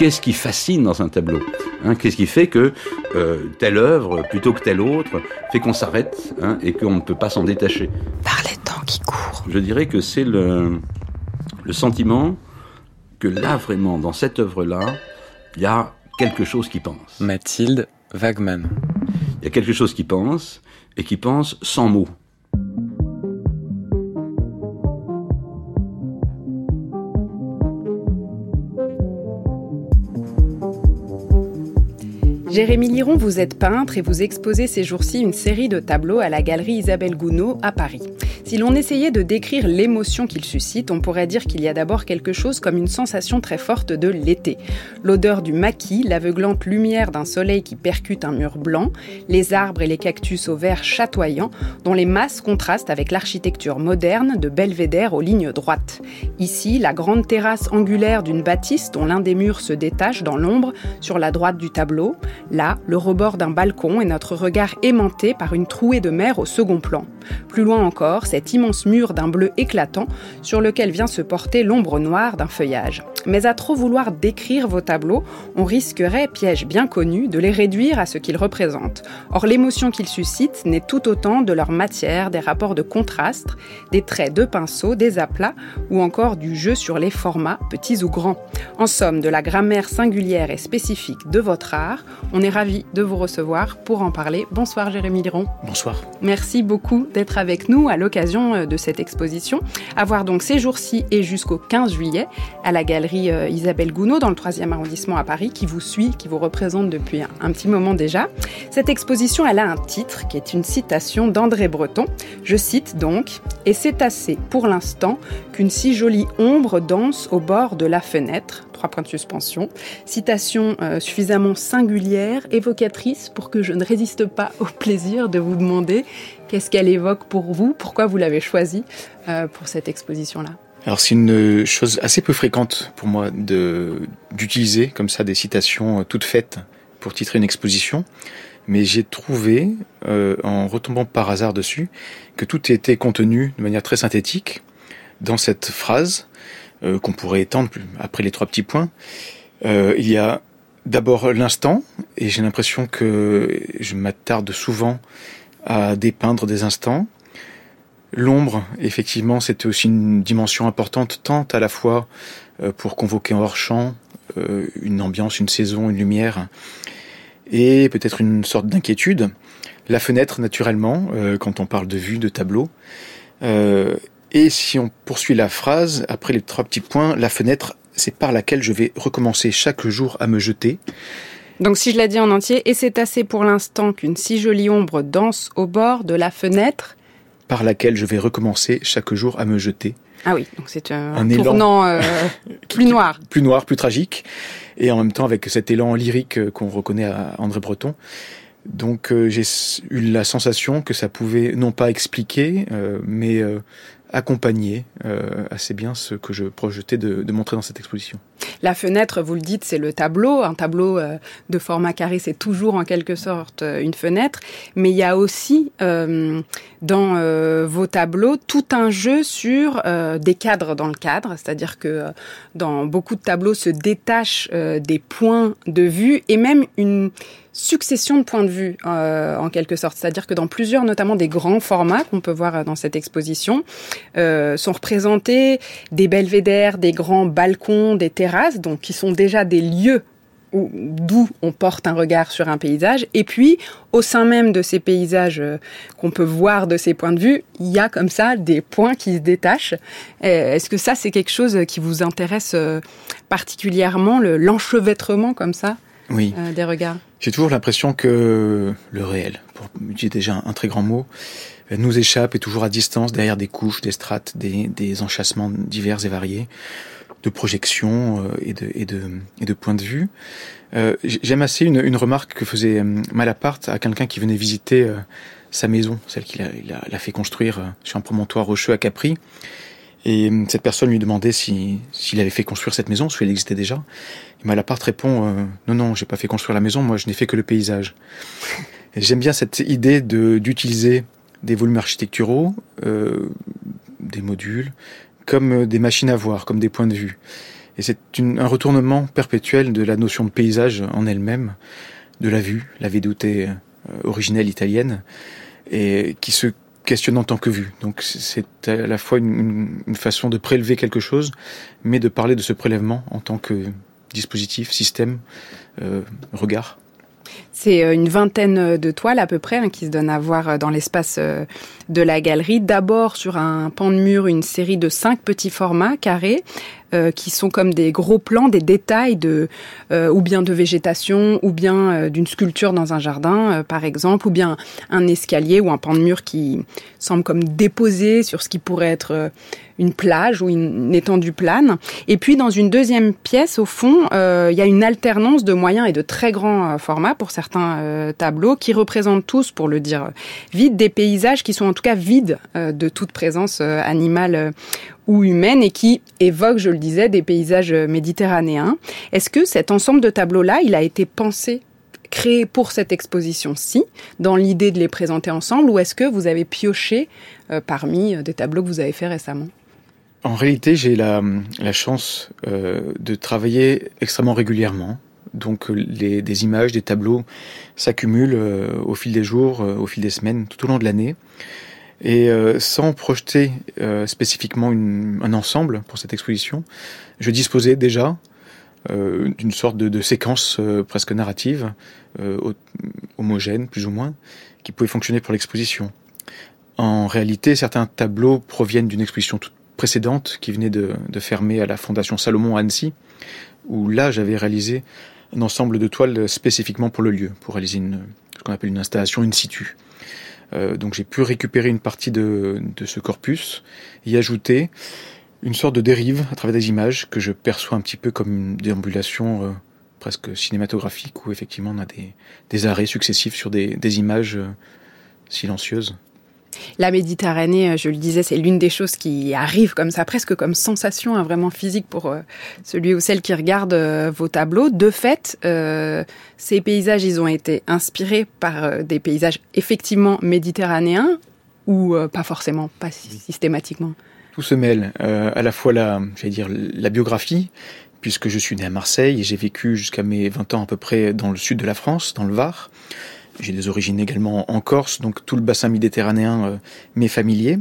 qu'est-ce qui fascine dans un tableau hein, Qu'est-ce qui fait que euh, telle œuvre, plutôt que telle autre, fait qu'on s'arrête hein, et qu'on ne peut pas s'en détacher? Par les temps qui courent. Je dirais que c'est le, le sentiment que là, vraiment, dans cette œuvre-là, il y a quelque chose qui pense. Mathilde Wagman. Il y a quelque chose qui pense, et qui pense sans mots. Jérémy Liron, vous êtes peintre et vous exposez ces jours-ci une série de tableaux à la galerie Isabelle Gounod à Paris. Si l'on essayait de décrire l'émotion qu'il suscite, on pourrait dire qu'il y a d'abord quelque chose comme une sensation très forte de l'été. L'odeur du maquis, l'aveuglante lumière d'un soleil qui percute un mur blanc, les arbres et les cactus au vert chatoyant, dont les masses contrastent avec l'architecture moderne de belvédère aux lignes droites. Ici, la grande terrasse angulaire d'une bâtisse dont l'un des murs se détache dans l'ombre sur la droite du tableau, Là, le rebord d'un balcon et notre regard aimanté par une trouée de mer au second plan. Plus loin encore, cet immense mur d'un bleu éclatant sur lequel vient se porter l'ombre noire d'un feuillage. Mais à trop vouloir décrire vos tableaux, on risquerait, piège bien connu, de les réduire à ce qu'ils représentent. Or, l'émotion qu'ils suscitent n'est tout autant de leur matière, des rapports de contraste, des traits de pinceau, des aplats ou encore du jeu sur les formats, petits ou grands. En somme, de la grammaire singulière et spécifique de votre art, est ravi de vous recevoir pour en parler. Bonsoir Jérémy Liron. Bonsoir. Merci beaucoup d'être avec nous à l'occasion euh, de cette exposition. À voir donc ces jours-ci et jusqu'au 15 juillet à la galerie euh, Isabelle Gounod dans le 3e arrondissement à Paris qui vous suit, qui vous représente depuis un, petit moment déjà. Cette exposition, elle a un titre qui est une citation d'André Breton. Je cite donc Et c'est assez pour l'instant qu'une si jolie ombre danse au bord de la fenêtre trois points de suspension. Citation euh, suffisamment singulière, évocatrice, pour que je ne résiste pas au plaisir de vous demander qu'est-ce qu'elle évoque pour vous, pourquoi vous l'avez choisie euh, pour cette exposition-là. Alors c'est une chose assez peu fréquente pour moi de d'utiliser comme ça des citations euh, toutes faites pour titrer une exposition, mais j'ai trouvé, en retombant par hasard dessus, que tout était contenu de manière très synthétique dans cette phrase euh, qu'on pourrait étendre après les trois petits points. Euh, il y a d'abord l'instant, et j'ai l'impression que je m'attarde souvent à dépeindre des instants. L'ombre, effectivement, c'était aussi une dimension importante, tant à la fois euh, pour convoquer en hors champ une ambiance, une saison, une lumière, et peut-être une sorte d'inquiétude. La fenêtre, naturellement, quand on parle de vue, de tableau. Et si on poursuit la phrase, après les trois petits points, la fenêtre, c'est par laquelle je vais recommencer chaque jour à me jeter. Donc si je l'ai dit en entier, et c'est assez pour l'instant qu'une si jolie ombre danse au bord de la fenêtre. Par laquelle je vais recommencer chaque jour à me jeter. Ah oui, donc c'est un, tournant euh, plus noir. Plus noir, plus tragique. Et en même temps avec cet élan lyrique euh, qu'on reconnaît à André Breton. Donc euh, j'ai eu la sensation que ça pouvait non pas expliquer, mais accompagner euh, assez bien ce que je projetais de, de, montrer dans cette exposition. La fenêtre, vous le dites, c'est le tableau. Un tableau euh, de format carré, c'est toujours en quelque sorte euh, une fenêtre. Mais il y a aussi euh, dans vos tableaux tout un jeu sur des cadres dans le cadre. C'est-à-dire que dans beaucoup de tableaux se détachent des points de vue et même une succession de points de vue en quelque sorte. C'est-à-dire que dans plusieurs, notamment des grands formats qu'on peut voir dans cette exposition, sont représentés des belvédères, des grands balcons, des terrasses, donc qui sont déjà des lieux d'où on porte un regard sur un paysage. Et puis, au sein même de ces paysages euh, qu'on peut voir de ces points de vue, il y a comme ça des points qui se détachent. Euh, est-ce que ça, c'est quelque chose qui vous intéresse euh, particulièrement, l'enchevêtrement comme ça oui. des regards? J'ai toujours l'impression que le réel, pour utiliser déjà un très grand mot, nous échappe et toujours à distance derrière des couches, des strates, des, des enchâssements divers et variés de projections euh, et, de, et, de, et de points de vue. Euh, J'aime assez une, une, remarque que faisait euh, Malaparte à quelqu'un qui venait visiter euh, sa maison, celle qu'il a, a, a, fait construire sur un promontoire rocheux à Capri. Et cette personne lui demandait s'il si, avait fait construire cette maison, soit elle existait déjà. Malaparte répond euh, Non, non, j'ai pas fait construire la maison, moi je n'ai fait que le paysage. J'aime bien cette idée d'utiliser des volumes architecturaux, des modules, comme euh, des machines à voir, comme des points de vue. Et c'est un retournement perpétuel de la notion de paysage en elle-même, de la vue, la vedute euh, originelle italienne, et qui se questionne en tant que vue. Donc c'est à la fois une, façon de prélever quelque chose, mais de parler de ce prélèvement en tant que dispositif, système, euh, regard. C'est euh, une vingtaine de toiles à peu près hein, qui se donnent à voir euh, dans l'espace euh, de la galerie. D'abord sur un pan de mur, une série de cinq petits formats carrés euh, qui sont comme des gros plans, des détails de euh, ou bien de végétation, ou bien euh, d'une sculpture dans un jardin, par exemple, ou bien un escalier ou un pan de mur qui semble comme déposé sur ce qui pourrait être une plage ou une, étendue plane. Et puis dans une deuxième pièce, au fond, il y a une alternance de moyens et de très grands formats pour certains tableaux qui représentent tous, pour le dire vite, des paysages qui sont en tout cas vides de toute présence animale ou humaine et qui évoque, je le disais, des paysages méditerranéens. Est-ce que cet ensemble de tableaux-là, il a été pensé créé pour cette exposition-ci, dans l'idée de les présenter ensemble, ou est-ce que vous avez pioché euh, parmi euh, des tableaux que vous avez fait récemment? En réalité, j'ai la, chance euh, de travailler extrêmement régulièrement. Donc les, des images, des tableaux s'accumulent euh, au fil des jours, euh, au fil des semaines, tout au long de l'année. Et euh, sans projeter euh, spécifiquement une, un ensemble pour cette exposition, je disposais déjà euh, d'une sorte de, de séquence euh, presque narrative, euh, homogène plus ou moins, qui pouvait fonctionner pour l'exposition. En réalité, certains tableaux proviennent d'une exposition toute précédente qui venait de, de fermer à la Fondation Salomon à Annecy, où là j'avais réalisé un ensemble de toiles spécifiquement pour le lieu, pour réaliser une, ce qu'on appelle une installation in situ. Euh, donc j'ai pu récupérer une partie de, ce corpus, y ajouter une sorte de dérive à travers des images que je perçois un petit peu comme une déambulation euh, presque cinématographique où effectivement on a des, arrêts successifs sur des, des images euh, silencieuses. La Méditerranée, euh, je le disais, c'est l'une des choses qui arrive comme ça, presque comme sensation hein, vraiment physique pour euh, celui ou celle qui regarde euh, vos tableaux. De fait, euh, ces paysages, ils ont été inspirés par des paysages effectivement méditerranéens ou euh, pas forcément, pas systématiquement. Tout se mêle, euh, à la fois la, dire, la biographie, puisque je suis né à Marseille et j'ai vécu jusqu'à mes 20 ans à peu près dans le sud de la France, dans le Var. J'ai des origines également en Corse, donc tout le bassin méditerranéen euh, m'est familier.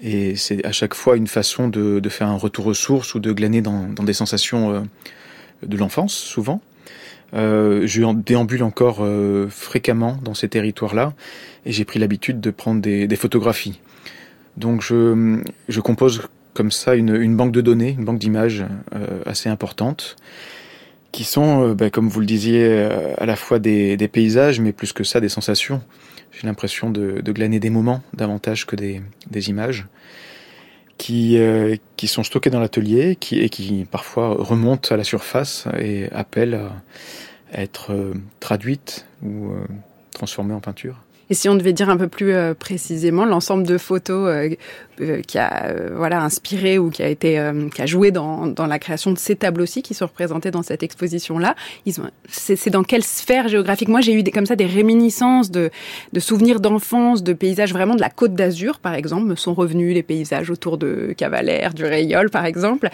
Et c'est à chaque fois une façon de, faire un retour aux sources ou de glaner dans, des sensations euh, de l'enfance, souvent. Euh, je déambule encore fréquemment dans ces territoires-là et j'ai pris l'habitude de prendre des, photographies. Donc je, compose comme ça une, banque de données, une banque d'images assez importante qui sont, euh, ben, comme vous le disiez, euh, à la fois des, paysages, mais plus que ça, des sensations. J'ai l'impression de, glaner des moments davantage que des, images qui, euh, qui sont stockées dans l'atelier et qui parfois remontent à la surface et appellent à être traduites ou transformées en peinture. Et si on devait dire un peu plus euh, précisément l'ensemble de photos euh, euh, qui a voilà inspiré ou qui a été qui a joué dans, dans la création de ces tableaux-ci qui sont représentés dans cette exposition-là, ils ont c'est dans quelle sphère géographique? Moi, j'ai eu des, comme ça des réminiscences de, de souvenirs d'enfance, de paysages vraiment de la Côte d'Azur, par exemple, me sont revenus les paysages autour de Cavalère, du Rayol, par exemple.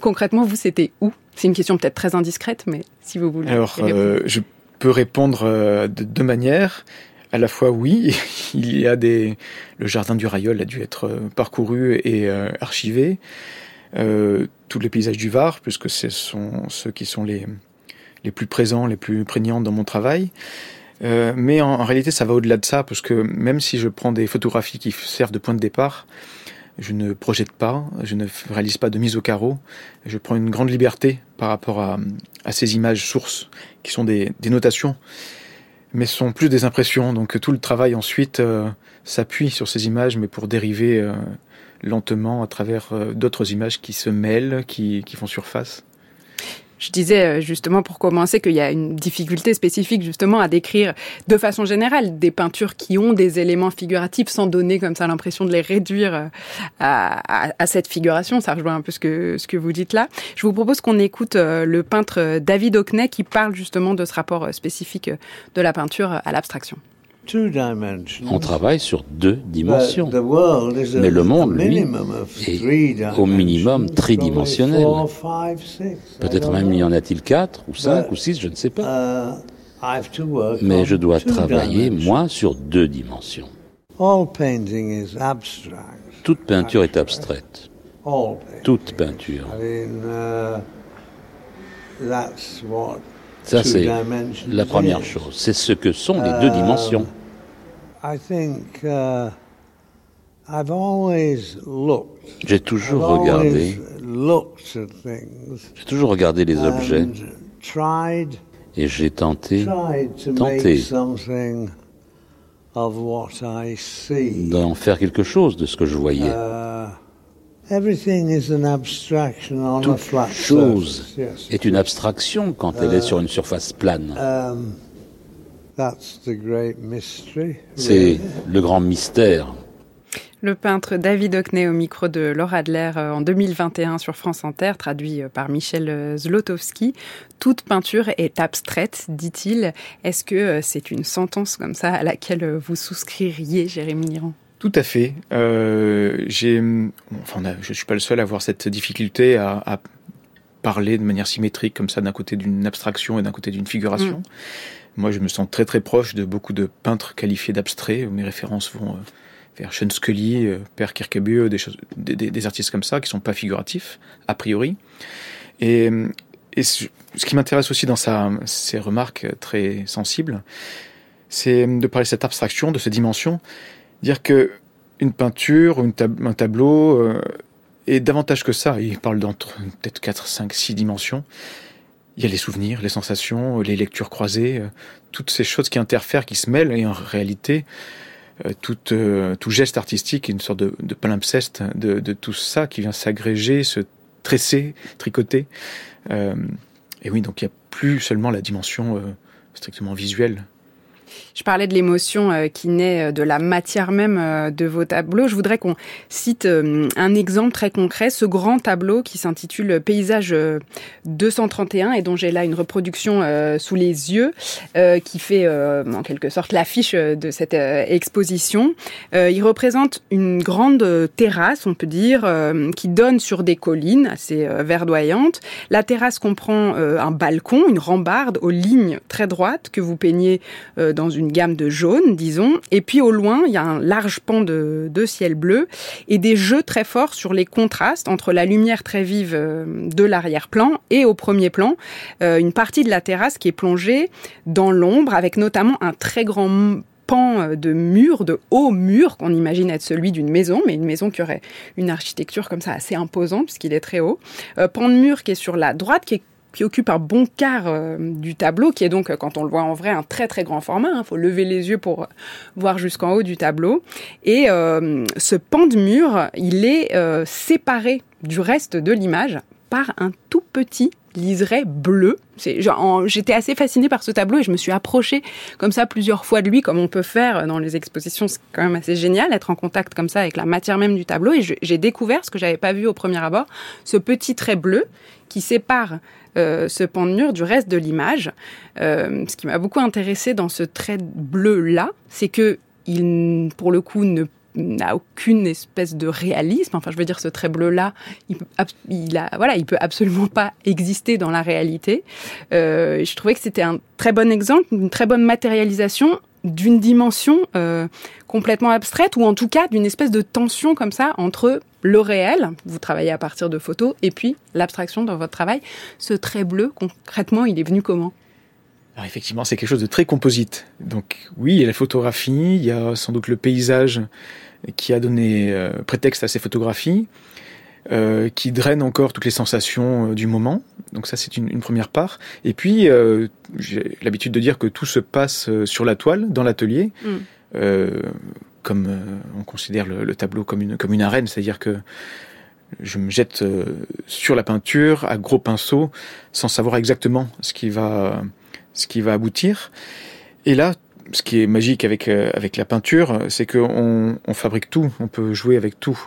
Concrètement, vous, c'était où? C'est une question peut-être très indiscrète, mais si vous voulez. Alors, euh, je peux répondre de deux manières à la fois oui, il y a des le jardin du Rayol a dû être euh, parcouru et euh, archivé. Euh, tous les paysages du Var, puisque ce sont ceux qui sont les les plus présents, les plus prégnants dans mon travail. Euh, mais en, en, réalité, ça va au-delà de ça, parce que même si je prends des photographies qui servent de point de départ, je ne projette pas, je ne réalise pas de mise au carreau. Je prends une grande liberté par rapport à, à ces images sources, qui sont des, des notations mais ce sont plus des impressions. Donc tout le travail ensuite euh, s'appuie sur ces images, mais pour dériver euh, lentement à travers euh, d'autres images qui se mêlent, qui, qui font surface. Je disais euh, justement pour commencer qu'il y a une difficulté spécifique justement à décrire de façon générale des peintures qui ont des éléments figuratifs sans donner comme ça l'impression de les réduire euh, à, à, à, cette figuration. Ça rejoint un peu ce que, ce que vous dites là. Je vous propose qu'on écoute euh, le peintre David Hockney qui parle justement de ce rapport spécifique de la peinture à l'abstraction. On travaille sur deux dimensions. Mais le monde, lui, est au minimum tridimensionnel. Peut-être même y en a-t-il quatre ou cinq ou six, je ne sais pas. Uh, Mais je dois travailler, moi, sur deux dimensions. Toute peinture est abstraite. Toute peinture. Uh, Ça, c'est la première chose. C'est ce que sont les deux dimensions. Uh, j'ai toujours regardé, j'ai toujours regardé les objets. et j'ai tenté, tenté d'en faire quelque chose de ce que je voyais. Uh, Toute chose est une abstraction quand elle est sur une surface plane. C'est le grand mystère. Le peintre David Hockney au micro de Laura Adler euh, en 2021 sur France Inter, traduit euh, par Michel euh, Zlotowski. Toute peinture est abstraite, dit-il. Est-ce que c'est une sentence comme ça à laquelle vous souscririez, Jérémy Liran tout à fait. Euh, j'ai, enfin, je suis pas le seul à avoir cette difficulté à, à parler de manière symétrique comme ça d'un côté d'une abstraction et d'un côté d'une figuration. Mm. Moi, je me sens très très proche de beaucoup de peintres qualifiés d'abstraits. Mes références vont euh, vers Sean Scully, euh, Per Kirkebue, des, choses, des, des, artistes comme ça qui sont pas figuratifs a priori. Et, et ce qui m'intéresse aussi dans sa, ses remarques très sensibles, c'est de parler de cette abstraction, de cette dimension, dire que une peinture ou un tableau euh, est davantage que ça. Il parle d'entre peut-être 4, 5, 6 dimensions. Il y a les souvenirs, les sensations, les lectures croisées, euh, toutes ces choses qui interfèrent, qui se mêlent, et en réalité, euh, tout, euh, tout geste artistique est une sorte de, palimpseste de, tout ça qui vient s'agréger, se tresser, tricoter. et oui, donc il n'y a plus seulement la dimension strictement visuelle je parlais de l'émotion euh, qui naît euh, de la matière même euh, de vos tableaux. Je voudrais qu'on cite un exemple très concret, ce grand tableau qui s'intitule Paysage 231 et dont j'ai là une reproduction sous les yeux qui fait en quelque sorte l'affiche de cette exposition. Il représente une grande terrasse, on peut dire, qui donne sur des collines assez verdoyantes. La terrasse comprend un balcon, une rambarde aux lignes très droites que vous peignez dans une gamme de jaune, disons. Et puis au loin, il y a un large pan de, ciel bleu et des jeux très forts sur les contrastes entre la lumière très vive euh, de l'arrière-plan et au premier plan, euh, une partie de la terrasse qui est plongée dans l'ombre avec notamment un très grand pan euh, de mur, de haut mur, qu'on imagine être celui d'une maison, mais une maison qui aurait une architecture comme ça assez imposante puisqu'il est très haut. pan de mur qui est sur la droite, qui est qui occupe un bon quart euh, du tableau, qui est donc, quand on le voit en vrai, un très très grand format. Il hein. faut lever les yeux pour voir jusqu'en haut du tableau. Et euh, ce pan de mur, il est euh, séparé du reste de l'image par un tout petit liseré bleu. J'étais assez fascinée par ce tableau et je me suis approchée comme ça plusieurs fois de lui, comme on peut faire dans les expositions. C'est quand même assez génial, être en contact comme ça avec la matière même du tableau. Et j'ai découvert ce que j'avais pas vu au premier abord, ce petit trait bleu qui sépare euh, ce pan de mur du reste de l'image. Euh, ce qui m'a beaucoup intéressé dans ce trait bleu là, c'est que il, pour le coup, ne n'a aucune espèce de réalisme. Enfin, je veux dire, ce trait bleu-là, il, il, a, voilà, il peut absolument pas exister dans la réalité. Euh, je trouvais que c'était un très bon exemple, une très bonne matérialisation d'une dimension euh, complètement abstraite ou en tout cas d'une espèce de tension comme ça entre le réel, vous travaillez à partir de photos, et puis l'abstraction dans votre travail. Ce trait bleu, concrètement, il est venu comment? Effectivement, c'est quelque chose de très composite. Donc oui, il y a la photographie, il y a sans doute le paysage qui a donné euh, prétexte à ces photographies, euh, qui draine encore toutes les sensations euh, du moment. Donc ça, c'est une, une, première part. Et puis, j'ai l'habitude de dire que tout se passe sur la toile, dans l'atelier, mm. comme on considère le, le, tableau comme une, comme une arène, c'est-à-dire que je me jette sur la peinture à gros pinceau, sans savoir exactement ce qui va, ce qui va aboutir. Et là, ce qui est magique avec, euh, avec la peinture, c'est qu'on on fabrique tout, on peut jouer avec tout.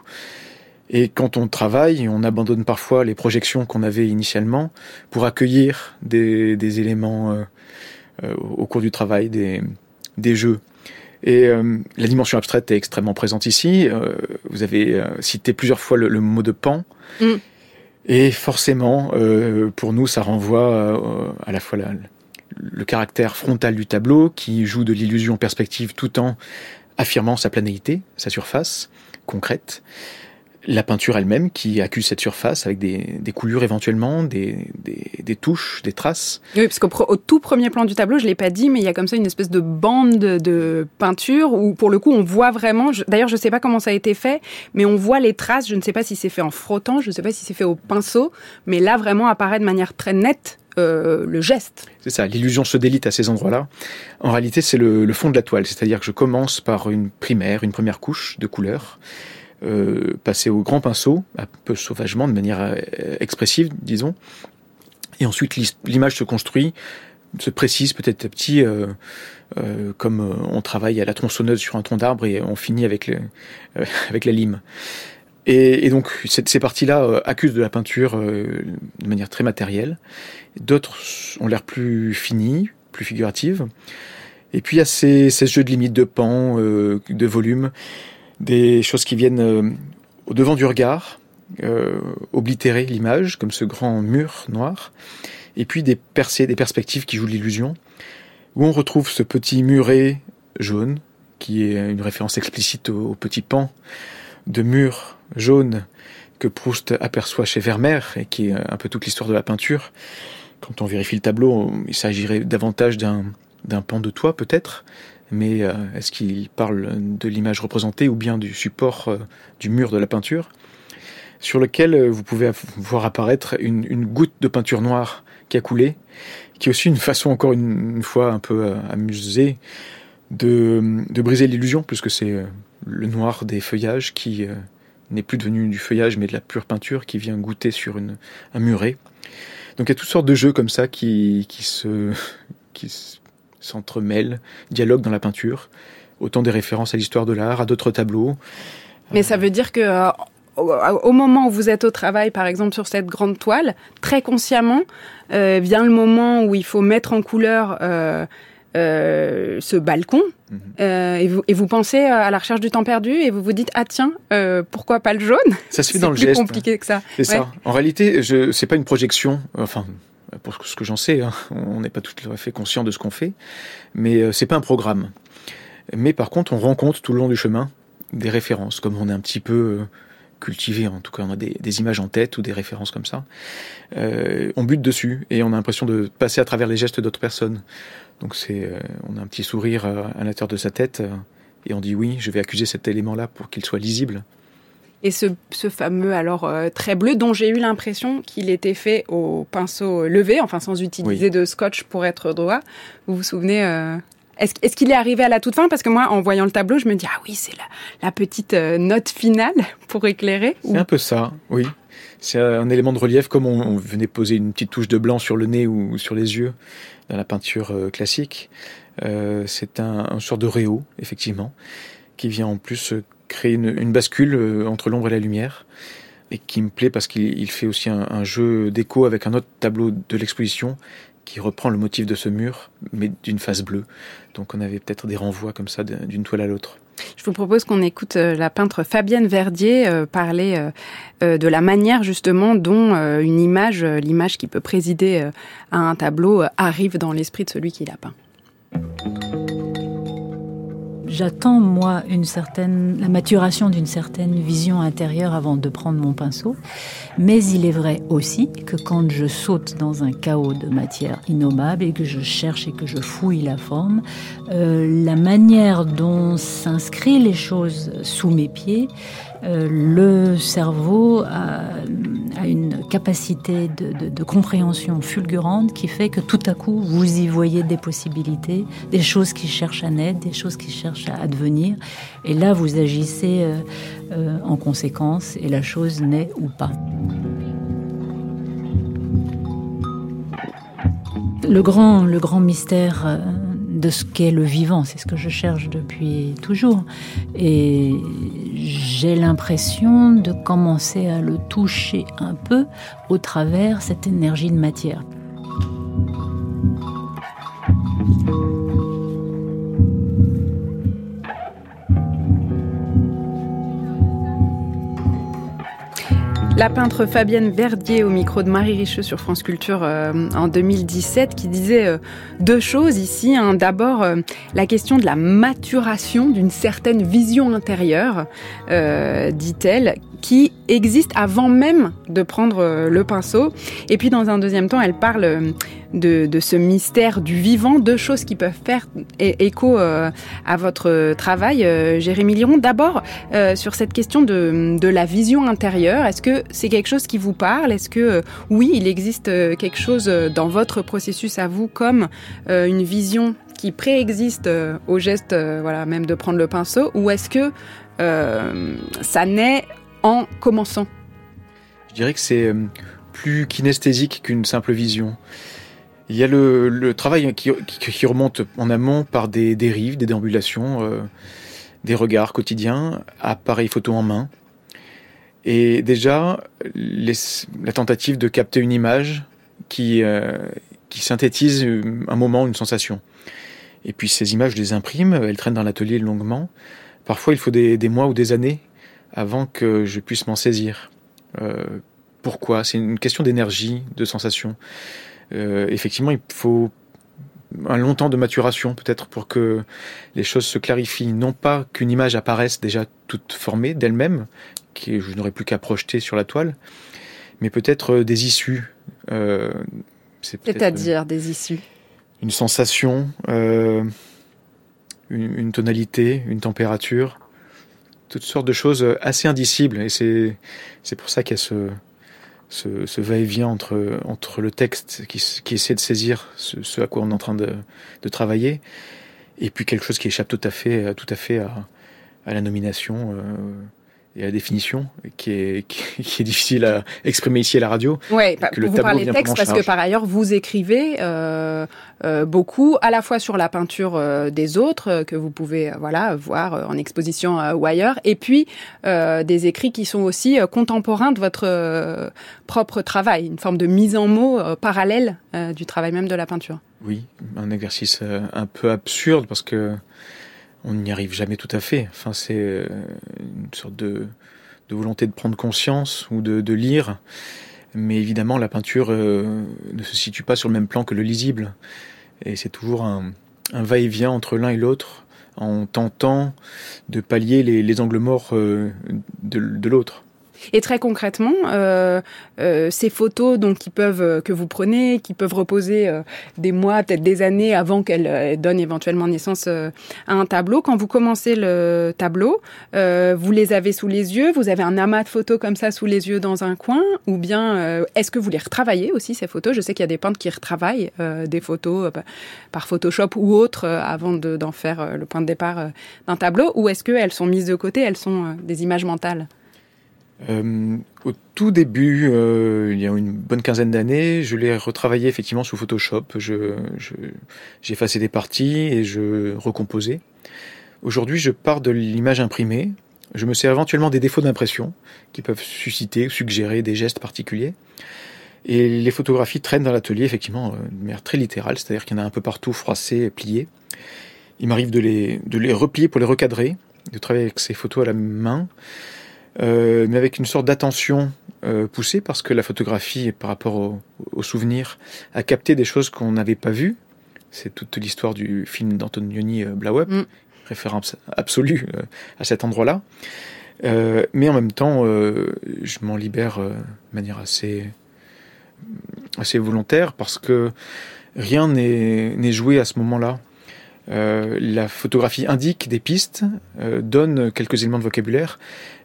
Et quand on travaille, on abandonne parfois les projections qu'on avait initialement pour accueillir des, des éléments euh, euh, au cours du travail, des, des jeux. Et la dimension abstraite est extrêmement présente ici. vous avez cité plusieurs fois le, mot de pan. Mm. Et forcément, pour nous, ça renvoie à la fois la, le caractère frontal du tableau qui joue de l'illusion perspective tout en affirmant sa planéité, sa surface concrète. La peinture elle-même qui accuse cette surface avec des, coulures éventuellement, des, touches, des traces. Oui, parce qu'au tout premier plan du tableau, je l'ai pas dit, mais il y a comme ça une espèce de bande de, peinture où pour le coup on voit vraiment. D'ailleurs, je ne sais pas comment ça a été fait, mais on voit les traces. Je ne sais pas si c'est fait en frottant, je ne sais pas si c'est fait au pinceau, mais là vraiment apparaît de manière très nette euh, le geste. C'est ça, l'illusion se délite à ces endroits-là. En réalité, c'est le, fond de la toile, c'est-à-dire que je commence par une primaire, une première couche de couleur, euh, passer au grand pinceau, un peu sauvagement, de manière euh, expressive, disons, et ensuite l'image se construit, se précise petit à petit, comme on travaille à la tronçonneuse sur un tronc d'arbre et on finit avec, avec la lime. Et, donc ces parties-là euh, accusent de la peinture euh, de manière très matérielle. D'autres ont l'air plus finies, plus figuratives. Et puis il y a ces, jeux de limites de pan, euh, de volume, des choses qui viennent au devant du regard, oblitérer l'image, comme ce grand mur noir. Et puis des percées, des perspectives qui jouent l'illusion, où on retrouve ce petit muret jaune, qui est une référence explicite au, au petit pan de mur jaune que Proust aperçoit chez Vermeer et qui est un peu toute l'histoire de la peinture. Quand on vérifie le tableau, il s'agirait davantage d'un pan de toit peut-être, mais euh, est-ce qu'il parle de l'image représentée ou bien du support euh, du mur de la peinture? Sur lequel euh, vous pouvez voir apparaître une, goutte de peinture noire qui a coulé, qui est aussi une façon encore une, fois un peu amusée de, de briser l'illusion, puisque c'est le noir des feuillages qui n'est plus devenu du feuillage mais de la pure peinture qui vient goûter sur une, un muret. Donc il y a toutes sortes de jeux comme ça qui, qui se qui s'entremêlent, dialoguent dans la peinture, autant des références à l'histoire de l'art, à d'autres tableaux. Mais ça veut dire que euh, au moment où vous êtes au travail, par exemple sur cette grande toile, très consciemment euh, vient le moment où il faut mettre en couleur euh, euh, ce balcon mhm. euh, et, vous, et vous pensez à la recherche du temps perdu et vous vous dites ah tiens euh, pourquoi pas le jaune? Ça se fait dans le plus geste. compliqué que ça. C'est ça. En réalité, je c'est pas une projection. Enfin, pour ce que j'en sais, hein, on n'est pas tout à fait conscient de ce qu'on fait, mais c'est pas un programme. Mais par contre, on rencontre tout le long du chemin des références, comme on est un petit peu cultivé, en tout cas on a des, des, images en tête ou des références comme ça. Euh, on bute dessus et on a l'impression de passer à travers les gestes d'autres personnes. Donc c'est, euh, on a un petit sourire euh, à l'intérieur de sa tête euh, et on dit oui, je vais accuser cet élément-là pour qu'il soit lisible. Et ce, ce fameux alors trait bleu dont j'ai eu l'impression qu'il était fait au pinceau levé, enfin sans utiliser de scotch pour être droit. Vous vous souvenez Est-ce, est qu'il est arrivé à la toute fin? Parce que moi, en voyant le tableau, je me dis ah oui, c'est la, la petite note finale pour éclairer. C'est un peu ça, oui. C'est un élément de relief, comme on, venait poser une petite touche de blanc sur le nez ou sur les yeux dans la peinture euh, classique. Euh, c'est un, sort de réo, effectivement, qui vient en plus euh, créer une, bascule entre l'ombre et la lumière, et qui me plaît parce qu'il fait aussi un jeu d'écho avec un autre tableau de l'exposition qui reprend le motif de ce mur, mais d'une face bleue. Donc on avait peut-être des renvois comme ça d'une toile à l'autre. Je vous propose qu'on écoute euh, la peintre Fabienne Verdier euh, parler euh, de la manière justement dont une image, l'image qui peut présider à un tableau, arrive dans l'esprit de celui qui l'a peint. J'attends, moi, une certaine, la maturation d'une certaine vision intérieure avant de prendre mon pinceau. Mais il est vrai aussi que quand je saute dans un chaos de matière innommable et que je cherche et que je fouille la forme, euh, la manière dont s'inscrivent les choses sous mes pieds, euh, le cerveau a, une capacité de, compréhension fulgurante qui fait que tout à coup, vous y voyez des possibilités, des choses qui cherchent à naître, des choses qui cherchent à advenir. Et là, vous agissez euh, euh, en conséquence et la chose naît ou pas. Le grand, le grand mystère de ce qu'est le vivant. C'est ce que je cherche depuis toujours. Et j'ai l'impression de commencer à le toucher un peu au travers cette énergie de matière. La peintre Fabienne Verdier au micro de Marie Richeux sur France Culture euh, en 2017 qui disait euh, deux choses ici. Hein. D'abord, euh, la question de la maturation d'une certaine vision intérieure, dit-elle, qui existe avant même de prendre le pinceau. Et puis dans un deuxième temps, elle parle de, ce mystère du vivant, deux choses qui peuvent faire écho à votre travail, Jérémy Liron. D'abord, sur cette question de, la vision intérieure, est-ce que c'est quelque chose qui vous parle? Est-ce que euh, oui, il existe euh, quelque chose euh, dans votre processus à vous comme une vision qui préexiste au geste, voilà, même de prendre le pinceau, ou est-ce que ça naît en commençant Je dirais que c'est plus kinesthésique qu'une simple vision. Il y a le, travail qui, remonte en amont par des dérives, des déambulations, des regards quotidiens, appareil photo en main, et déjà, la tentative de capter une image qui, euh, synthétise un moment, une sensation. Et puis ces images, je les imprime, elles traînent dans l'atelier longuement. Parfois, il faut des, mois ou des années avant que je puisse m'en saisir. Euh, pourquoi? C'est une question d'énergie, de sensation. Euh, effectivement, il faut un long temps de maturation peut-être pour que les choses se clarifient. Non pas qu'une image apparaisse déjà toute formée d'elle-même, que je n'aurais plus qu'à projeter sur la toile, mais peut-être euh, des issues. Euh, C'est-à-dire des issues Une sensation, euh, une, tonalité, une température, toutes sortes de choses assez indicibles. Et c'est, c'est pour ça qu'il y a ce, ce, va-et-vient entre, entre le texte qui, qui essaie de saisir ce, à quoi on est en train de, de, travailler, et puis quelque chose qui échappe tout à fait, tout à, fait à, à la nomination et la définition qui est, qui est difficile à exprimer ici à la radio. Oui, bah, vous parlez texte parce que par ailleurs vous écrivez euh, euh, beaucoup à la fois sur la peinture euh, des autres euh, que vous pouvez voilà voir en exposition ou ailleurs et puis des écrits qui sont aussi contemporains de votre propre travail, une forme de mise en mots parallèle du travail même de la peinture. Oui, un exercice un peu absurde parce que on n'y arrive jamais tout à fait. Enfin, c'est euh, une sorte de, volonté de prendre conscience ou de, lire. Mais évidemment, la peinture euh, ne se situe pas sur le même plan que le lisible. Et c'est toujours un, va-et-vient entre l'un et l'autre en tentant de pallier les, angles morts euh, de l'autre. Et très concrètement, euh, euh, ces photos donc qui peuvent euh, que vous prenez, qui peuvent reposer euh, des mois, peut-être des années avant qu'elles donnent éventuellement naissance à un tableau. Quand vous commencez le tableau, vous les avez sous les yeux, vous avez un amas de photos comme ça sous les yeux dans un coin, ou bien est-ce que vous les retravaillez aussi ces photos? Je sais qu'il y a des peintres qui retravaillent des photos par Photoshop ou autre avant d'en faire le point de départ d'un tableau, ou est-ce qu'elles sont mises de côté, elles sont des images mentales? Euh, au tout début, euh, il y a une bonne quinzaine d'années, je l'ai retravaillé effectivement sous Photoshop. Je, effacé des parties et je recomposais. Aujourd'hui, je pars de l'image imprimée. Je me sers éventuellement des défauts d'impression qui peuvent susciter, suggérer des gestes particuliers. Et les photographies traînent dans l'atelier, effectivement, euh, de manière très littérale, c'est-à-dire qu'il y en a un peu partout froissés, pliés. Il m'arrive de les, de les replier pour les recadrer, de travailler avec ces photos à la main, euh, mais avec une sorte d'attention euh, poussée, parce que la photographie, par rapport au, au souvenir, a capté des choses qu'on n'avait pas vues. C'est toute l'histoire du film d'Antonioni euh, Blow Up, mm. référence absolue à cet endroit-là. Mais en même temps, je m'en libère de manière assez, assez volontaire, parce que rien n'est joué à ce moment-là. Euh, la photographie indique des pistes, euh, donne quelques éléments de vocabulaire,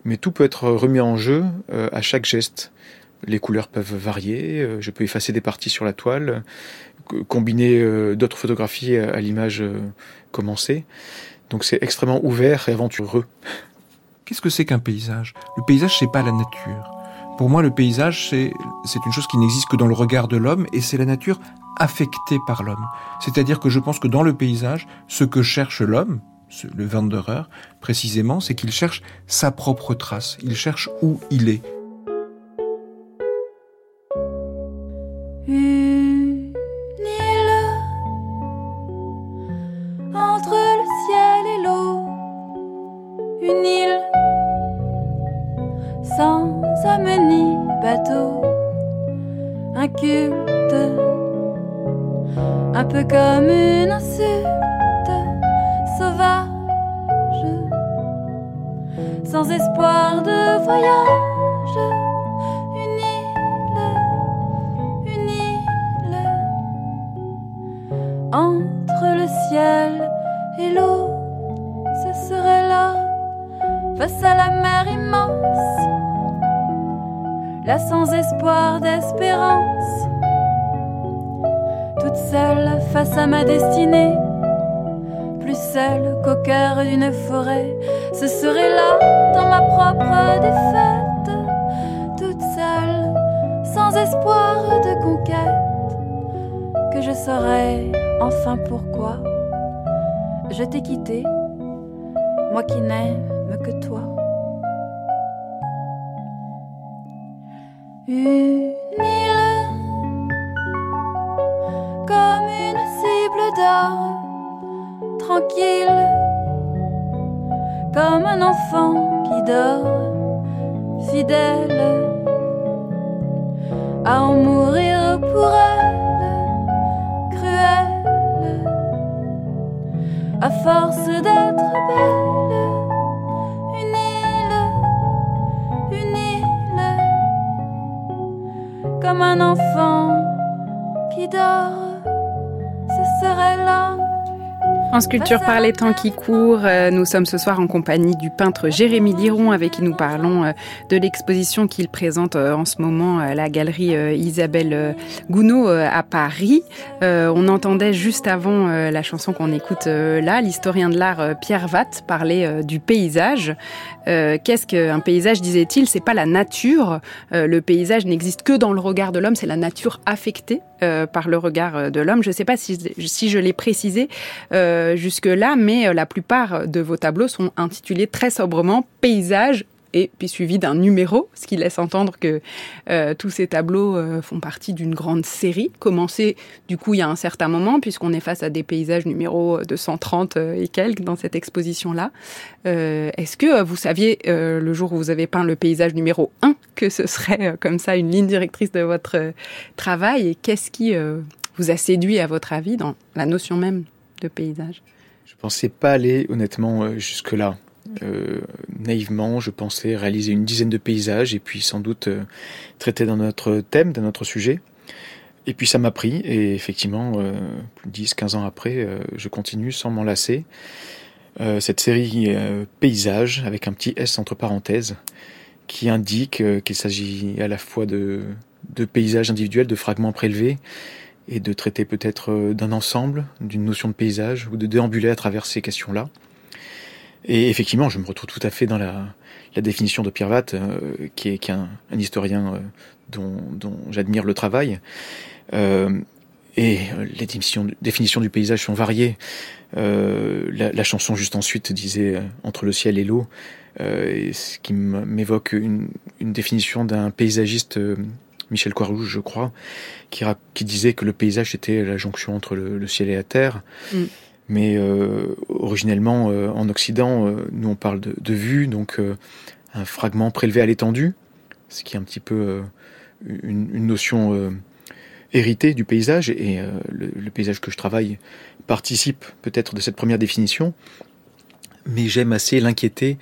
mais tout peut être remis en jeu euh, à chaque geste. Les couleurs peuvent varier, je peux effacer des parties sur la toile, combiner d'autres photographies à l'image commencée. Donc c'est extrêmement ouvert et aventureux. Qu'est-ce que c'est qu'un paysage? Le paysage, c'est pas la nature. Pour moi, le paysage, c'est une chose qui n'existe que dans le regard de l'homme, et c'est la nature affectée par l'homme. C'est-à-dire que je pense que dans le paysage, ce que cherche l'homme, le Wanderer, précisément, c'est qu'il cherche sa propre trace. Il cherche où il est. et l'eau, ce serait là, face à la mer immense là sans espoir d'espérance, toute seule face à ma destinée, plus seule qu'au cœur d'une forêt, ce serait là dans ma propre défaite, toute seule, sans espoir de conquête, que je saurais enfin pourquoi je t'ai quitté, moi qui n'aime que toi. Une île comme une cible d'or, tranquille comme un enfant qui dort, fidèle à en mourir pour elle, à force d'être belle. comme un enfant qui dort, En sculpture par les temps qui courent, euh, nous sommes ce soir en compagnie du peintre Jérémy Liron avec qui nous parlons euh, de l'exposition qu'il présente euh, en ce moment à la galerie Isabelle Gounod à Paris. On entendait juste avant la chanson qu'on écoute là, l'historien de l'art Pierre Vatte parler du paysage. Qu'est-ce qu'un paysage, disait-il? C'est pas la nature. Le paysage n'existe que dans le regard de l'homme, c'est la nature affectée par le regard de l'homme. Je ne sais pas si, je l'ai précisé. Euh, jusque-là, mais euh, la plupart de vos tableaux sont intitulés très sobrement Paysage et puis suivi d'un numéro, ce qui laisse entendre que euh, tous ces tableaux font partie d'une grande série, commencée du coup il y a un certain moment, puisqu'on est face à des paysages numéro 230 et quelques dans cette exposition-là. Est-ce que vous saviez, le jour où vous avez peint le paysage numéro 1, que ce serait comme ça une ligne directrice de votre travail, et qu'est-ce qui vous a séduit à votre avis dans la notion même de paysage? Je pensais pas aller honnêtement euh, jusque-là. Euh, naïvement, je pensais réaliser une dizaine de paysages et puis sans doute euh, traiter d'un autre thème, d'un autre sujet. Et puis ça m'a pris et effectivement, 10-15 ans après, je continue sans m'en lasser. cette série Paysages, avec un petit S entre parenthèses, qui indique qu'il s'agit à la fois de, de paysages individuels, de fragments prélevés, et de traiter peut-être euh, d'un ensemble, d'une notion de paysage, ou de déambuler à travers ces questions-là. Et effectivement, je me retrouve tout à fait dans la, définition de Pierre Watt, euh, qui est, un, historien euh, dont, j'admire le travail. Euh, et les définitions, du paysage sont variées. La, chanson juste ensuite disait entre le ciel et l'eau, ce qui m'évoque une, définition d'un paysagiste Michel Coirouge, je crois, qui, qui, disait que le paysage était la jonction entre le, ciel et la terre. Mm. Mais euh, originellement, euh, en Occident, euh, nous on parle de, de vue, donc un fragment prélevé à l'étendue, ce qui est un petit peu une, une, notion héritée du paysage. Et le, le, paysage que je travaille participe peut-être de cette première définition. Mais j'aime assez l'inquiéter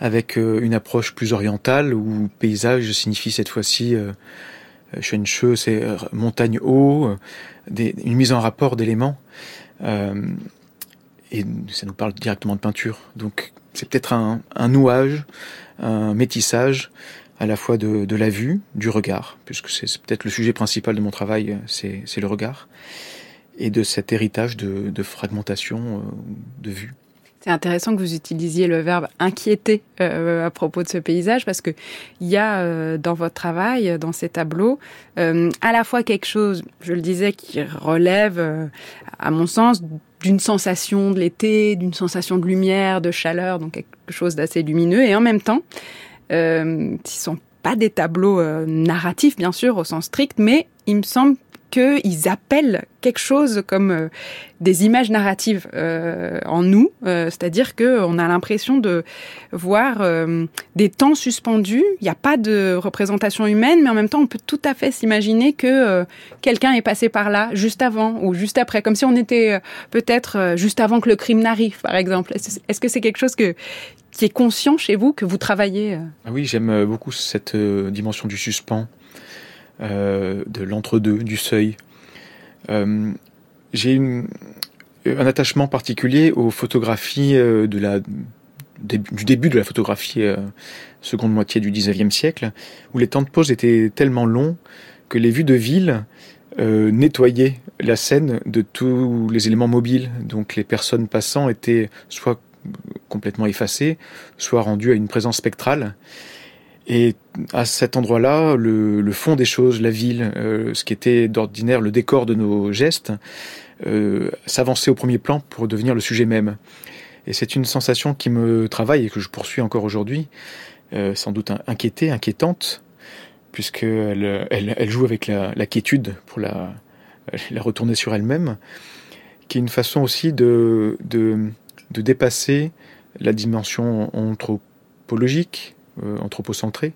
avec une approche plus orientale où paysage signifie cette fois-ci Shenche, c'est euh, montagne haut, euh, des, une mise en rapport d'éléments. Euh, et ça nous parle directement de peinture. Donc c'est peut-être un, un, nouage, un métissage à la fois de, la vue, du regard, puisque c'est peut-être le sujet principal de mon travail, c'est le regard, et de cet héritage de, fragmentation de vue. C'est intéressant que vous utilisiez le verbe inquiéter euh, à propos de ce paysage parce que il y a euh, dans votre travail, dans ces tableaux, euh, à la fois quelque chose, je le disais, qui relève, euh, à mon sens, d'une sensation de l'été, d'une sensation de lumière, de chaleur, donc quelque chose d'assez lumineux, et en même temps, euh, qui sont pas des tableaux narratifs bien sûr au sens strict, mais il me semble qu'ils appellent quelque chose comme euh, des images narratives euh, en nous, euh, c'est-à-dire qu'on a l'impression de voir des temps suspendus. Il n'y a pas de représentation humaine, mais en même temps, on peut tout à fait s'imaginer que quelqu'un est passé par là juste avant ou juste après, comme si on était peut-être juste avant que le crime n'arrive, par exemple. Est-ce que c'est quelque chose que, qui est conscient chez vous, que vous travaillez ah Oui, j'aime beaucoup cette dimension du suspens. De l'entre-deux, du seuil. Euh, j'ai un attachement particulier aux photographies euh, du début de la photographie euh, seconde moitié du 19e siècle, où les temps de pause étaient tellement longs que les vues de ville nettoyaient la scène de tous les éléments mobiles. Donc les personnes passant étaient soit complètement effacées, soit rendues à une présence spectrale. Et à cet endroit-là, le, fond des choses, la ville, euh, ce qui était d'ordinaire le décor de nos gestes, euh, s'avançait au premier plan pour devenir le sujet même. Et c'est une sensation qui me travaille et que je poursuis encore aujourd'hui, euh, sans doute inquiétée, inquiétante, puisqu'elle elle, elle joue avec la, la quiétude pour la, la retourner sur elle-même, qui est une façon aussi de, de, de dépasser la dimension anthropologique, euh, anthropocentré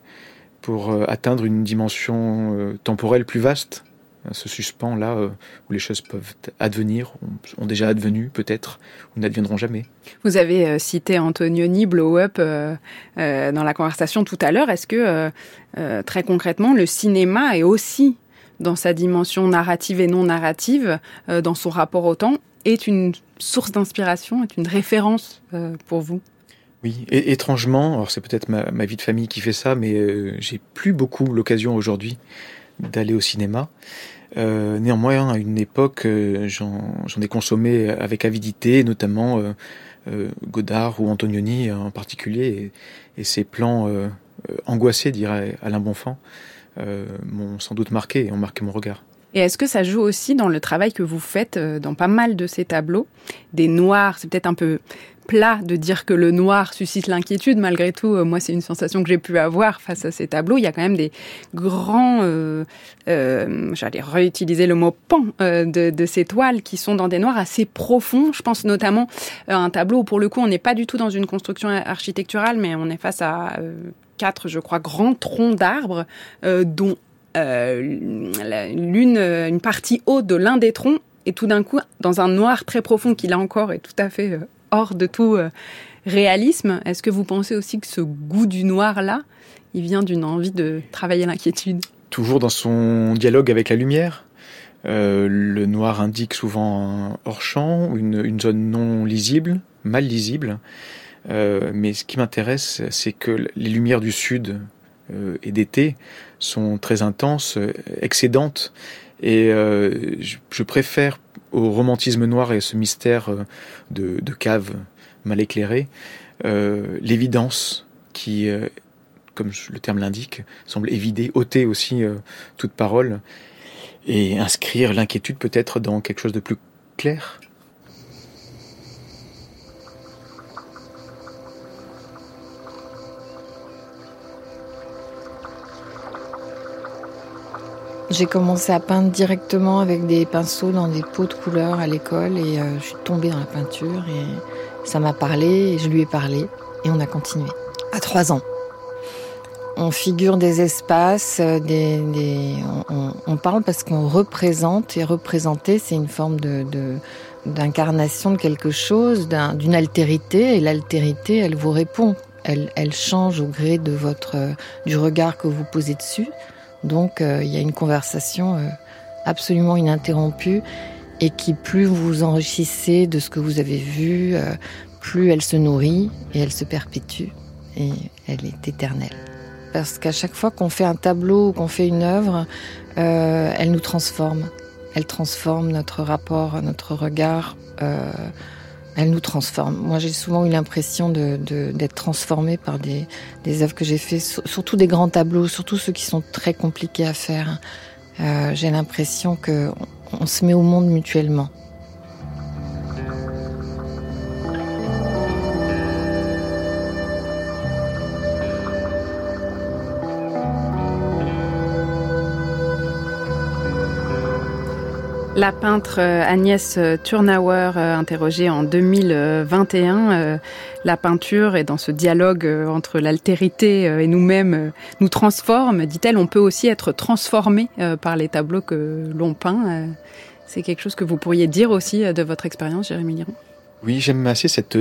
pour euh, atteindre une dimension euh, temporelle plus vaste. Ce suspens là où les choses peuvent advenir, ont déjà advenu peut-être, ou n'adviendront jamais. Vous avez cité Antonioni, Blow Up dans la conversation tout à l'heure. Est-ce que très concrètement, le cinéma est aussi dans sa dimension narrative et non narrative, dans son rapport au temps, est une source d'inspiration, est une référence pour vous? Oui, étrangement, alors c'est peut-être ma, vie de famille qui fait ça, mais euh, j'ai plus beaucoup l'occasion aujourd'hui d'aller au cinéma. Euh, néanmoins, à une époque, euh, j'en ai consommé avec avidité, notamment Godard ou Antonioni en particulier, et, ces plans angoissés, dirait Alain Bonfant, m'ont sans doute marqué et ont marqué mon regard. Et est-ce que ça joue aussi dans le travail que vous faites dans pas mal de ces tableaux? Des noirs, c'est peut-être un peu plat de dire que le noir suscite l'inquiétude. Malgré tout, euh, moi, c'est une sensation que j'ai pu avoir face à ces tableaux. Il y a quand même des grands, euh, euh, j'allais réutiliser le mot pan de, ces toiles qui sont dans des noirs assez profonds. Je pense notamment à un tableau où, pour le coup, on n'est pas du tout dans une construction architecturale, mais on est face à quatre, je crois, grands troncs d'arbres, dont l'une, une partie haute de l'un des troncs et tout d'un coup, dans un noir très profond qui là encore est tout à fait hors de tout euh, réalisme. Est-ce que vous pensez aussi que ce goût du noir-là, il vient d'une envie de travailler l'inquiétude? Toujours dans son dialogue avec la lumière. Euh, le noir indique souvent un hors-champ, une, zone non lisible, mal lisible. Euh, mais ce qui m'intéresse, c'est que les lumières du sud et d'été sont très intenses, excédentes. Et je, je, préfère au romantisme noir et à ce mystère euh, de, cave mal éclairée, euh, l'évidence qui, euh, comme le terme l'indique, semble évider, ôter aussi toute parole et inscrire l'inquiétude peut-être dans quelque chose de plus clair. J'ai commencé à peindre directement avec des pinceaux dans des pots de couleurs à l'école et euh, je suis tombée dans la peinture et ça m'a parlé et je lui ai parlé et on a continué. À trois ans. On figure des espaces, euh, on, parle parce qu'on représente et représenter c'est une forme d'incarnation de quelque chose, d'une altérité et l'altérité elle vous répond. Elle, elle change au gré de votre, du regard que vous posez dessus. Donc euh, il y a une conversation euh, absolument ininterrompue et qui plus vous enrichissez de ce que vous avez vu, euh, plus elle se nourrit et elle se perpétue et elle est éternelle. Parce qu'à chaque fois qu'on fait un tableau ou qu'on fait une œuvre, elle nous transforme. Elle transforme notre rapport, notre regard elle nous transforme. Moi, j'ai souvent eu l'impression d'être de, transformée par des, des œuvres que j'ai fait, surtout des grands tableaux, surtout ceux qui sont très compliqués à faire. Euh, j'ai l'impression qu'on on se met au monde mutuellement. La peintre euh, Agnès euh, Turnauer, euh, interrogée en 2021, la peinture est dans ce dialogue entre l'altérité et nous-mêmes nous transforme. Dit-elle, on peut aussi être transformé par les tableaux que l'on peint. C'est quelque chose que vous pourriez dire aussi de votre expérience, Jérémy Liron? Oui, j'aime assez cette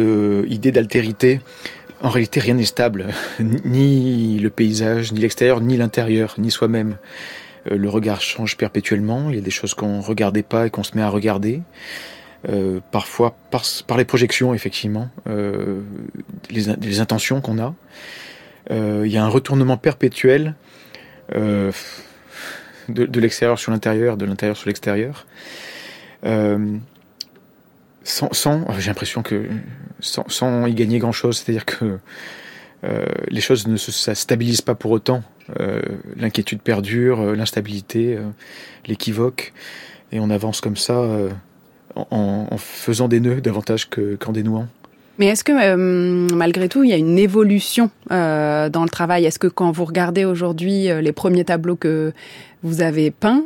idée d'altérité. En réalité, rien n'est stable, ni le paysage, ni l'extérieur, ni l'intérieur, ni soi-même. Euh, le regard change perpétuellement. Il y a des choses qu'on regardait pas et qu'on se met à regarder. Euh, parfois par, les projections, effectivement, euh, les, intentions qu'on a. Euh, il y a un retournement perpétuel euh, de, de l'extérieur sur l'intérieur, de l'intérieur sur l'extérieur. sans, sans j'ai l'impression que sans, sans, y gagner grand-chose, c'est-à-dire que les choses ne se stabilisent pas pour autant. Euh, l'inquiétude perdure, euh, l'instabilité, euh, l'équivoque, et on avance comme ça en, faisant des nœuds davantage qu'en dénouant. Mais est-ce que malgré tout, il y a une évolution dans le travail? Est-ce que quand vous regardez aujourd'hui les premiers tableaux que vous avez peints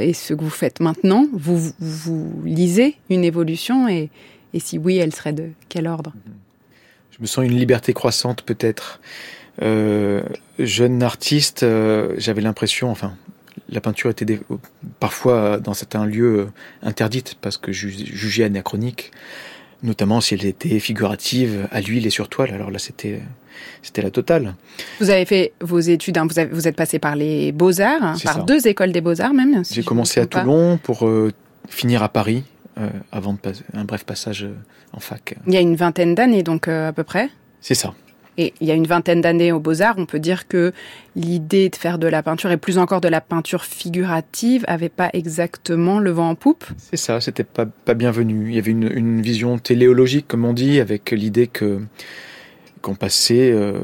et ce que vous faites maintenant, vous, vous lisez une évolution? Et, et, si oui, elle serait de quel ordre? Je me sens une liberté croissante peut-être. Euh, jeune artiste, euh, j'avais l'impression, enfin, la peinture était parfois dans certains lieux euh, interdite parce que jugée anachronique, notamment si elle était figurative à l'huile et sur toile. Alors là, c'était c'était la totale. Vous avez fait vos études, hein, vous, avez, vous êtes passé par les beaux-arts, hein, par deux écoles des beaux-arts même. J'ai commencé à Toulon pour finir à Paris, avant de passer un bref passage en fac. Il y a une vingtaine d'années donc à peu près C'est ça. Et il y a une vingtaine d'années aux Beaux-Arts, on peut dire que l'idée de faire de la peinture, et plus encore de la peinture figurative, avait pas exactement le vent en poupe. C'est ça, c'était pas, pas bienvenu. Il y avait une, une vision téléologique, comme on dit, avec l'idée que qu'on passait euh,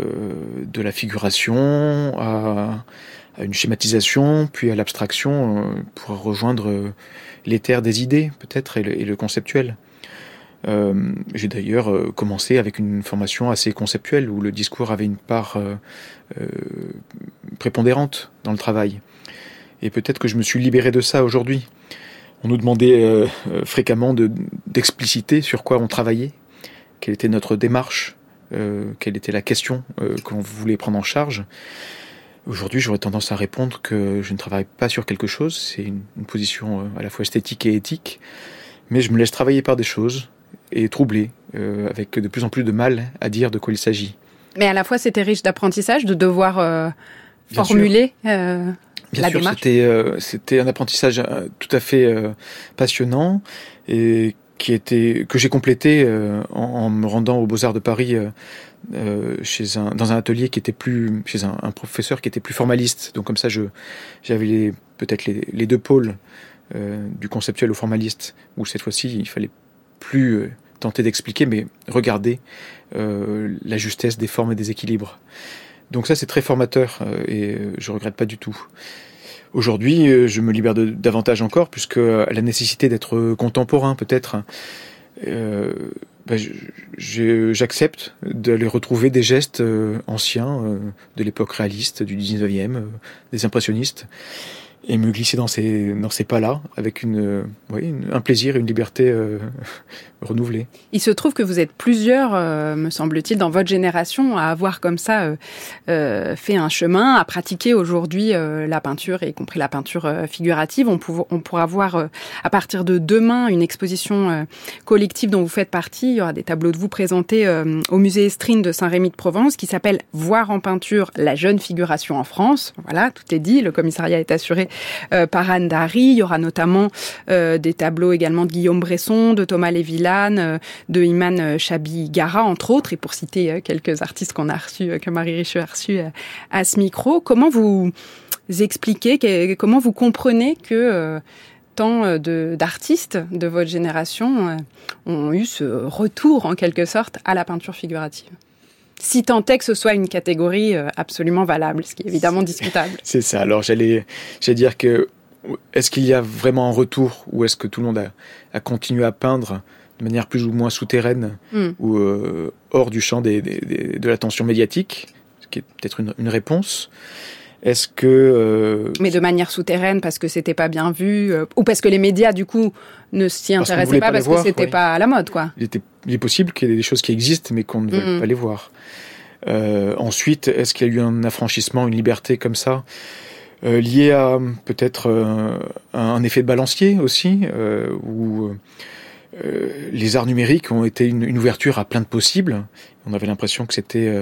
de la figuration à, à, une schématisation, puis à l'abstraction, euh, pour rejoindre euh, l'éther des idées, peut-être, et, le conceptuel. Euh, j'ai d'ailleurs commencé avec une formation assez conceptuelle où le discours avait une part prépondérante dans le travail. Et peut-être que je me suis libéré de ça aujourd'hui. On nous demandait fréquemment d'expliciter sur quoi on travaillait, quelle était notre démarche, quelle était la question qu'on voulait prendre en charge. Aujourd'hui, j'aurais tendance à répondre que je ne travaille pas sur quelque chose, c'est une, une, position à la fois esthétique et éthique, mais je me laisse travailler par des choses, et troublé, euh, avec de plus en plus de mal à dire de quoi il s'agit. Mais à la fois, c'était riche d'apprentissage de devoir euh, formuler euh, Bien la sûr. C'était, euh, c'était un apprentissage euh, tout à fait euh, passionnant et qui était que j'ai complété en, en, me rendant aux Beaux Arts de Paris chez un dans un atelier qui était plus chez un, un, professeur qui était plus formaliste. Donc comme ça, je j'avais peut-être les, les, deux pôles du conceptuel au formaliste où cette fois-ci il fallait plus euh, tenter d'expliquer, mais regarder euh, la justesse des formes et des équilibres. Donc ça, c'est très formateur euh, et je regrette pas du tout. Aujourd'hui, je me libère de, davantage encore, puisque la nécessité d'être contemporain, peut-être, euh, ben, j'accepte d'aller retrouver des gestes anciens de l'époque réaliste, du 19e, des impressionnistes et me glisser dans ces, dans ces pas-là avec une, oui, une, un plaisir et une liberté euh, renouvelée. Il se trouve que vous êtes plusieurs, euh, me semble-t-il, dans votre génération à avoir comme ça euh, euh fait un chemin, à pratiquer aujourd'hui euh, la peinture, y compris la peinture euh, figurative. On, on pourra voir à partir de demain une exposition collective dont vous faites partie. Il y aura des tableaux de vous présentés au musée Estrine de Saint-Rémy de Provence qui s'appelle Voir en peinture la jeune figuration en France. Voilà, tout est dit. Le commissariat est assuré euh, par Anne Dary. Il y aura notamment euh, des tableaux également de Guillaume Bresson, de Thomas Lévillane, euh, de Iman Chabi Gara, entre autres, et pour citer quelques artistes qu'on a reçus, que Marie Richer a reçus à ce micro. Comment vous expliquez, comment vous comprenez que tant d'artistes de, votre génération ont eu ce retour en quelque sorte à la peinture figurative? Si tant est que ce soit une catégorie euh, absolument valable, ce qui est évidemment discutable. C'est ça. Alors j'allais, j'allais dire que est-ce qu'il y a vraiment un retour ou est-ce que tout le monde a, a, continué à peindre de manière plus ou moins souterraine mm. ou euh, hors du champ des, des, des, de l'attention médiatique, ce qui est peut-être une, une, réponse. Est-ce que euh, mais de manière souterraine parce que c'était pas bien vu euh, ou parce que les médias du coup ne s'y intéressaient pas, parce que c'était pas à la mode quoi. Il, était, il est possible qu'il y ait des choses qui existent mais qu'on ne veuille mm. pas les voir. Euh, ensuite, est-ce qu'il y a eu un affranchissement, une liberté comme ça euh, lié à peut-être euh, un effet de balancier aussi, euh, où les arts numériques ont été une, une, ouverture à plein de possibles. On avait l'impression que c'était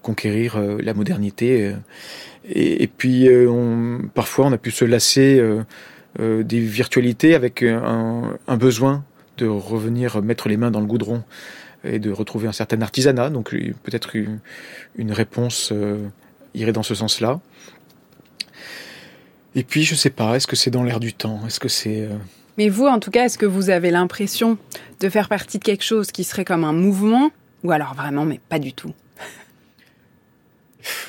conquérir la modernité. Et, puis, on, parfois, on a pu se lasser des virtualités avec un, besoin de revenir mettre les mains dans le goudron et de retrouver un certain artisanat. Donc, peut-être une, réponse irait dans ce sens-là. Et puis, je sais pas, est-ce que c'est dans l'air du temps? Est-ce que c'est. Euh, mais vous, en tout cas, est-ce que vous avez l'impression de faire partie de quelque chose qui serait comme un mouvement Ou alors vraiment, mais pas du tout?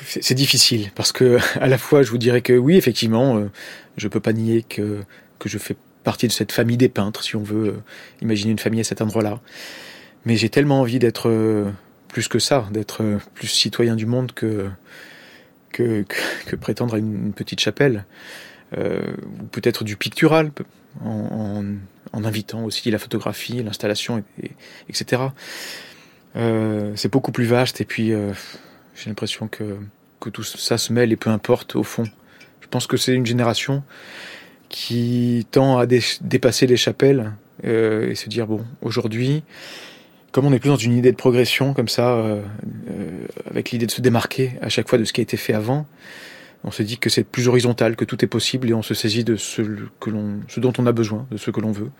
C'est difficile parce que à la fois je vous dirais que oui effectivement euh, je peux pas nier que que je fais partie de cette famille des peintres si on veut euh, imaginer une famille à cet endroit-là mais j'ai tellement envie d'être plus que ça d'être plus citoyen du monde que que, que, prétendre à une, petite chapelle, euh, ou peut-être du pictural, en, en, invitant aussi la photographie, l'installation, et, etc. Euh, c'est beaucoup plus vaste, et puis euh, j'ai l'impression que, que tout ça se mêle, et peu importe au fond. Je pense que c'est une génération qui tend à dépasser les chapelles et se dire bon, aujourd'hui, comme on est plus dans une idée de progression comme ça, euh, euh, avec l'idée de se démarquer à chaque fois de ce qui a été fait avant, on se dit que c'est plus horizontal, que tout est possible et on se saisit de ce, que ce dont on a besoin, de ce que l'on veut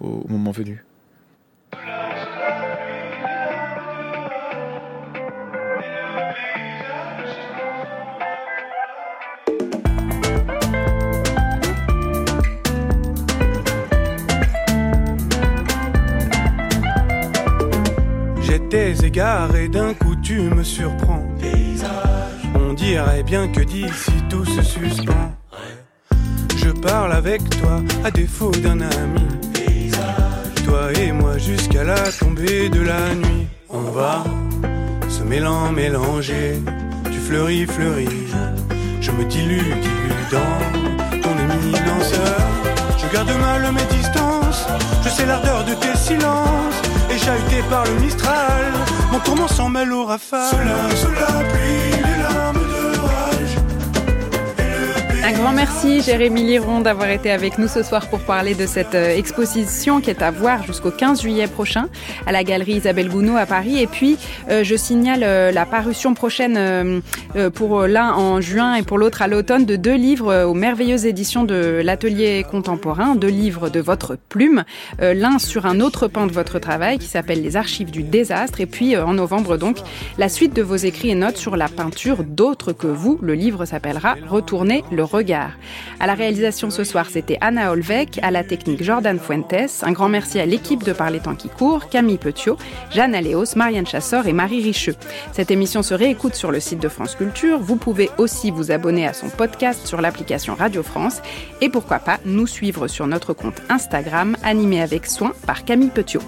au moment venu. Égards et d'un coup tu me surprends. On dirait bien que d'ici tout se suspend. Je parle avec toi à défaut d'un ami. Toi et moi jusqu'à la tombée de la nuit. On va se mêlant, mélanger. Tu fleuris, fleuris. Je me dilue, dilue dans. Garde mal mes distances. Je sais l'ardeur de tes silences et chahuté par le Mistral. Mon tourment s'en mêle au rafale. Sous la, sous un grand merci Jérémy Liron d'avoir été avec nous ce soir pour parler de cette euh, exposition qui est à voir jusqu'au 15 juillet prochain à la galerie Isabelle Gounod à Paris. Et puis euh, je signale euh, la parution prochaine pour l'un en juin et pour l'autre à l'automne de deux livres aux merveilleuses éditions de l'atelier contemporain, deux livres de votre plume, l'un sur un autre pan de votre travail qui s'appelle Les archives du désastre et puis en novembre donc la suite de vos écrits et notes sur la peinture d'autres que vous. Le livre s'appellera Retourner le regard. À la réalisation ce soir, c'était Anna Olvec, à la technique Jordan Fuentes. Un grand merci à l'équipe de Parler temps qui court, Camille Petiot, Jeanne Aléos, Marianne Chassor et Marie Richeux. Cette émission se réécoute sur le site de France Culture. Vous pouvez aussi vous abonner à son podcast sur l'application Radio France et pourquoi pas nous suivre sur notre compte Instagram animé avec soin par Camille Petiot.